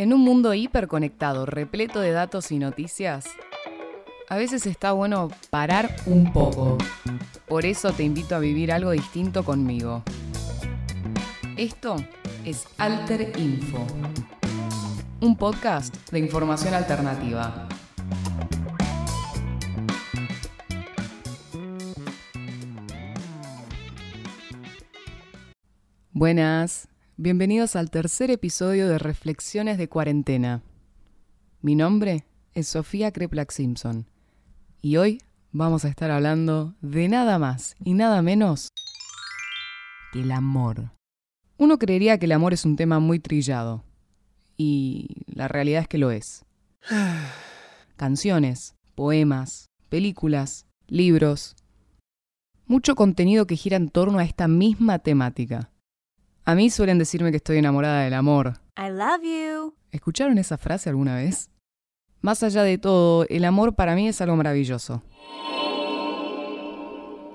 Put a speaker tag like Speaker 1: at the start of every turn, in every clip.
Speaker 1: En un mundo hiperconectado, repleto de datos y noticias, a veces está bueno parar un poco. Por eso te invito a vivir algo distinto conmigo. Esto es Alter Info, un podcast de información alternativa. Buenas, bienvenidos al tercer episodio de Reflexiones de Cuarentena. Mi nombre es Sofía Kreplak Simpson y hoy vamos a estar hablando de nada más y nada menos que el amor. Uno creería que el amor es un tema muy trillado y la realidad es que lo es. Canciones, poemas, películas, libros, mucho contenido que gira en torno a esta misma temática. A mí suelen decirme que estoy enamorada del amor.
Speaker 2: I love you.
Speaker 1: ¿Escucharon esa frase alguna vez? Más allá de todo, el amor para mí es algo maravilloso.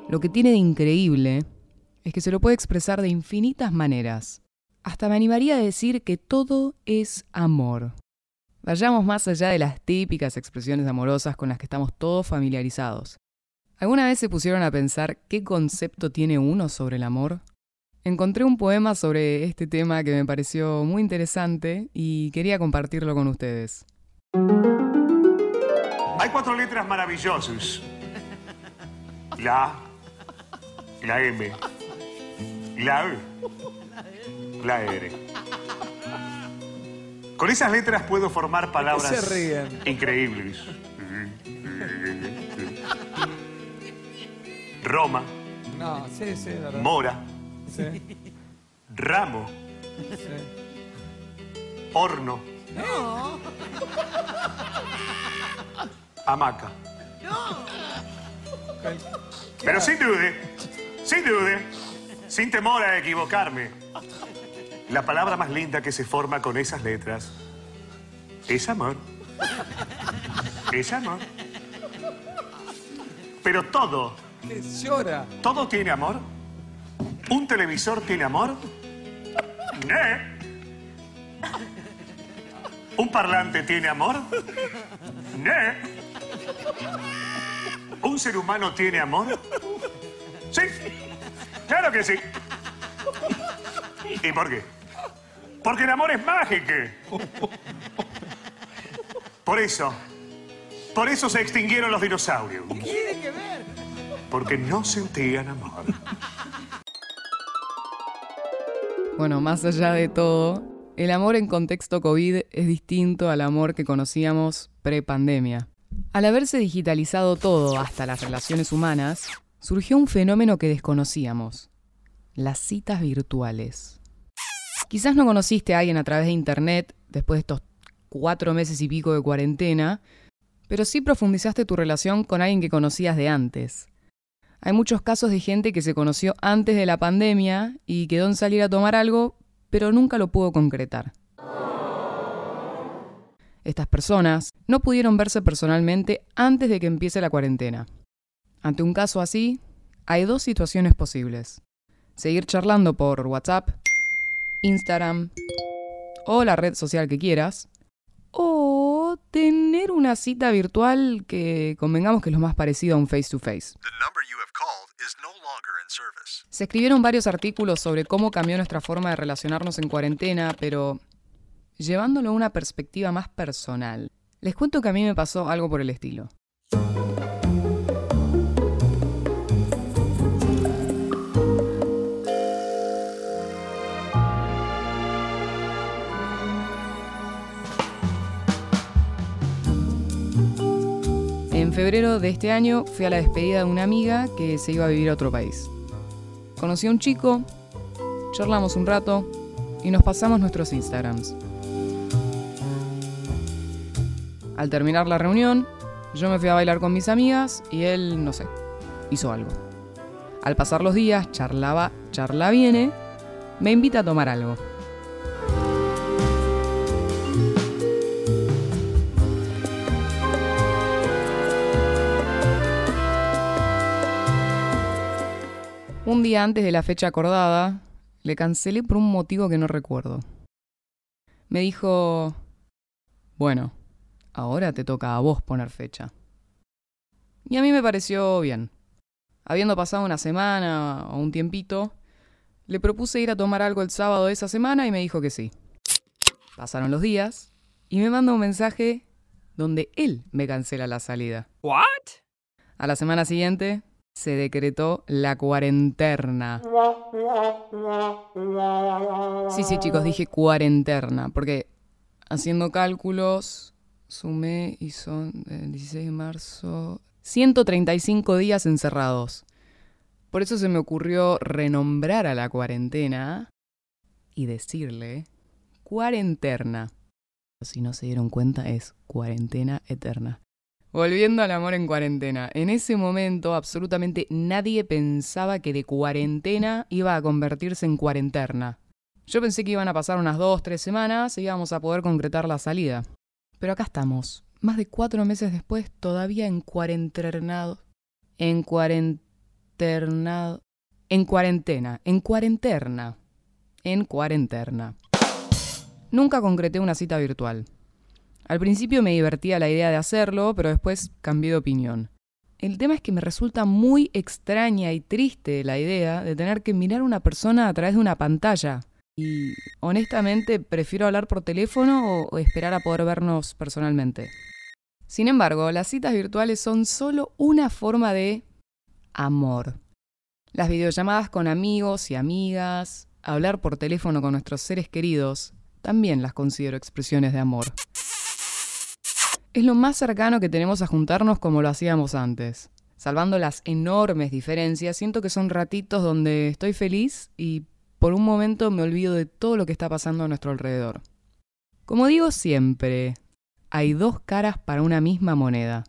Speaker 1: Lo que tiene de increíble es que se lo puede expresar de infinitas maneras. Hasta me animaría a decir que todo es amor. Vayamos más allá de las típicas expresiones amorosas con las que estamos todos familiarizados. ¿Alguna vez se pusieron a pensar qué concepto tiene uno sobre el amor? Encontré un poema sobre este tema que me pareció muy interesante y quería compartirlo con ustedes.
Speaker 3: Hay cuatro letras maravillosas. La A, la M, la E, la R. Con esas letras puedo formar palabras
Speaker 4: se ríen?
Speaker 3: increíbles. Roma,
Speaker 4: No, sí, sí, verdad.
Speaker 3: mora,
Speaker 4: Sí,
Speaker 3: ramo,
Speaker 4: sí.
Speaker 3: horno. Hamaca.
Speaker 4: Cual-
Speaker 3: Pero sin duda, sin duda, sin temor a equivocarme, la palabra más linda que se forma con esas letras es amor. Es amor. Pero todo,
Speaker 4: llora.
Speaker 3: todo tiene amor. ¿Un televisor tiene amor? ¿Ne? ¿Un parlante tiene amor? ¿Ne? ¿Un ser humano tiene amor? Sí, claro que sí. ¿Y por qué? Porque el amor es mágico. Por eso, por eso se extinguieron los dinosaurios.
Speaker 4: Tiene que ver.
Speaker 3: Porque no sentían amor.
Speaker 1: Bueno, más allá de todo, el amor en contexto COVID es distinto al amor que conocíamos pre-pandemia. Al haberse digitalizado todo, hasta las relaciones humanas, surgió un fenómeno que desconocíamos, las citas virtuales. Quizás no conociste a alguien a través de Internet después de estos cuatro meses y pico de cuarentena, pero sí profundizaste tu relación con alguien que conocías de antes. Hay muchos casos de gente que se conoció antes de la pandemia y quedó en salir a tomar algo, pero nunca lo pudo concretar. Estas personas no pudieron verse personalmente antes de que empiece la cuarentena. Ante un caso así, hay dos situaciones posibles. Seguir charlando por WhatsApp, Instagram o la red social que quieras, o tener una cita virtual que convengamos que es lo más parecido a un face-to-face.
Speaker 5: The
Speaker 1: Se escribieron varios artículos sobre cómo cambió nuestra forma de relacionarnos en cuarentena, pero llevándolo a una perspectiva más personal. Les cuento que a mí me pasó algo por el estilo. Febrero de este año fui a la despedida de una amiga que se iba a vivir a otro país. Conocí a un chico, charlamos un rato y nos pasamos nuestros Instagrams. Al terminar la reunión, yo me fui a bailar con mis amigas y él, no sé, hizo algo. Al pasar los días, charlaba, charla viene, me invita a tomar algo. Un día antes de la fecha acordada, le cancelé por un motivo que no recuerdo. Me dijo, Bueno, ahora te toca a vos poner fecha. Y a mí me pareció bien. Habiendo pasado una semana o un tiempito, le propuse ir a tomar algo el sábado de esa semana y me dijo que sí. Pasaron los días y me manda un mensaje donde él me cancela la salida.
Speaker 4: ¿What?
Speaker 1: A la semana siguiente se decretó la cuarentena. Sí, sí, chicos, dije cuarentena, porque haciendo cálculos, sumé y son el 16 de marzo, 135 días encerrados. Por eso se me ocurrió renombrar a la cuarentena y decirle cuarentena. Si no se dieron cuenta, es cuarentena eterna. Volviendo al amor en cuarentena. En ese momento absolutamente nadie pensaba que de cuarentena iba a convertirse en cuarentena. Yo pensé que iban a pasar unas dos, tres semanas y íbamos a poder concretar la salida. Pero acá estamos, más de cuatro meses después, todavía en cuarenternado. En cuarenternado. En cuarentena. En cuarentena. En cuarentena. Nunca concreté una cita virtual. Al principio me divertía la idea de hacerlo, pero después cambié de opinión. El tema es que me resulta muy extraña y triste la idea de tener que mirar a una persona a través de una pantalla. Y honestamente prefiero hablar por teléfono o, esperar a poder vernos personalmente. Sin embargo, las citas virtuales son solo una forma de amor. Las videollamadas con amigos y amigas, hablar por teléfono con nuestros seres queridos, también las considero expresiones de amor. Es lo más cercano que tenemos a juntarnos como lo hacíamos antes. Salvando las enormes diferencias, siento que son ratitos donde estoy feliz y por un momento me olvido de todo lo que está pasando a nuestro alrededor. Como digo siempre, hay dos caras para una misma moneda.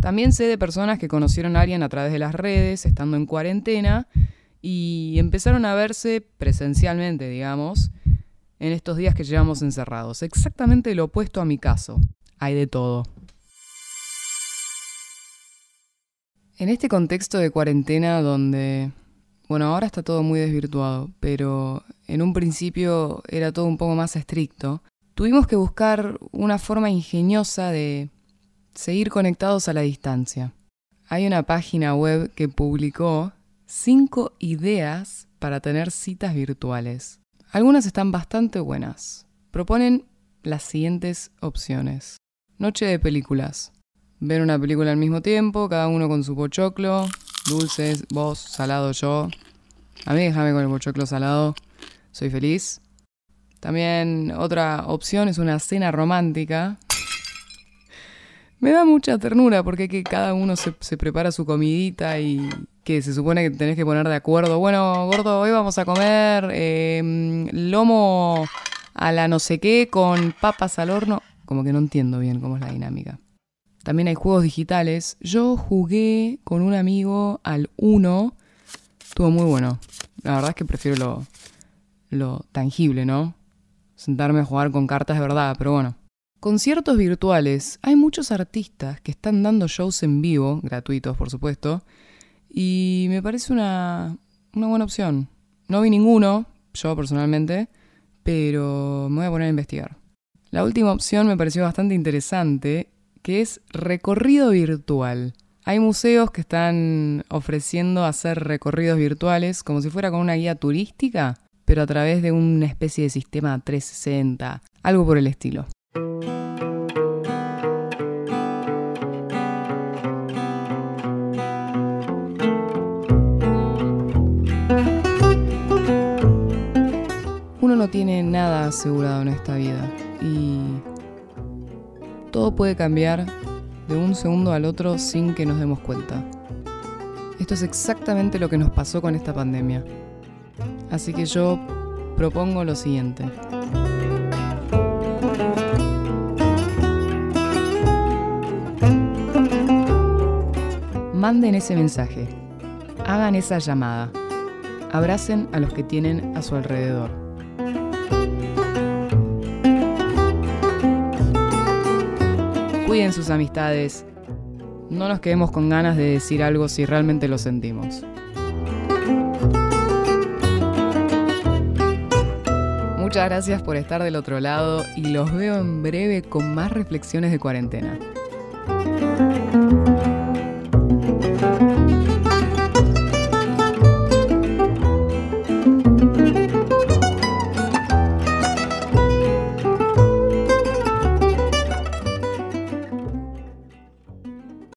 Speaker 1: También sé de personas que conocieron a alguien a través de las redes, estando en cuarentena, y empezaron a verse presencialmente, digamos, en estos días que llevamos encerrados. Exactamente lo opuesto a mi caso. Hay de todo. En este contexto de cuarentena donde, bueno, ahora está todo muy desvirtuado, pero en un principio era todo un poco más estricto, tuvimos que buscar una forma ingeniosa de seguir conectados a la distancia. Hay una página web que publicó cinco ideas para tener citas virtuales. Algunas están bastante buenas. Proponen las siguientes opciones. Noche de películas. Ver una película al mismo tiempo, cada uno con su pochoclo, dulces, vos, salado yo. A mí déjame con el pochoclo salado, soy feliz. También otra opción es una cena romántica. Me da mucha ternura porque que cada uno se, prepara su comidita y que se supone que tenés que poner de acuerdo. Bueno, gordo, hoy vamos a comer eh, lomo a la no sé qué con papas al horno. Como que no entiendo bien cómo es la dinámica. También hay juegos digitales. Yo jugué con un amigo al 1. Estuvo muy bueno. La verdad es que prefiero lo, lo tangible, ¿no? Sentarme a jugar con cartas de verdad, pero bueno. Conciertos virtuales. Hay muchos artistas que están dando shows en vivo, gratuitos por supuesto, y me parece una, una buena opción. No vi ninguno, yo personalmente, pero me voy a poner a investigar. La última opción me pareció bastante interesante, que es recorrido virtual. Hay museos que están ofreciendo hacer recorridos virtuales como si fuera con una guía turística, pero a través de una especie de sistema 360, algo por el estilo. Uno no tiene nada asegurado en esta vida y todo puede cambiar de un segundo al otro sin que nos demos cuenta. Esto es exactamente lo que nos pasó con esta pandemia. Así que yo propongo lo siguiente. Manden ese mensaje, hagan esa llamada, abracen a los que tienen a su alrededor. Cuiden sus amistades, no nos quedemos con ganas de decir algo si realmente lo sentimos. Muchas gracias por estar del otro lado y los veo en breve con más reflexiones de cuarentena.